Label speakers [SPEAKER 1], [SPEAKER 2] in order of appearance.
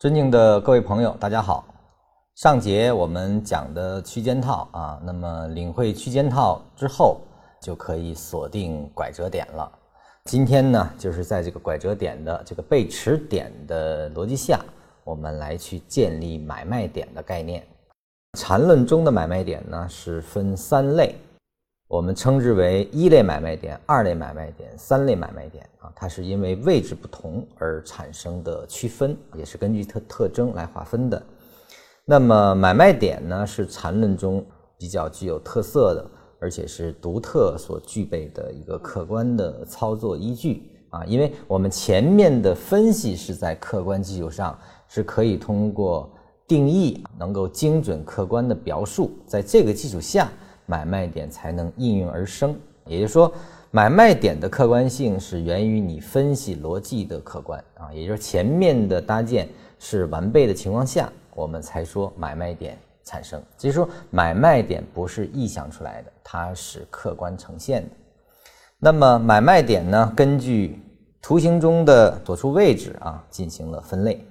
[SPEAKER 1] 尊敬的各位朋友，大家好。上节我们讲的区间套啊，那么领会区间套之后，就可以锁定拐折点了。今天呢，就是在这个拐折点的这个背驰点的逻辑下，我们来去建立买卖点的概念。缠论中的买卖点呢，是分三类。我们称之为一类买卖点、二类买卖点、三类买卖点啊，它是因为位置不同而产生的区分，也是根据特特征来划分的。那么买卖点呢，是缠论中比较具有特色的，而且是独特所具备的一个客观的操作依据啊，因为我们前面的分析是在客观基础上，是可以通过定义能够精准客观的表述，在这个基础下。买卖点才能应运而生，也就是说，买卖点的客观性是源于你分析逻辑的客观啊，也就是前面的搭建是完备的情况下，我们才说买卖点产生。就是说，买卖点不是臆想出来的，它是客观呈现的。那么，买卖点呢，根据图形中的所处位置啊，进行了分类。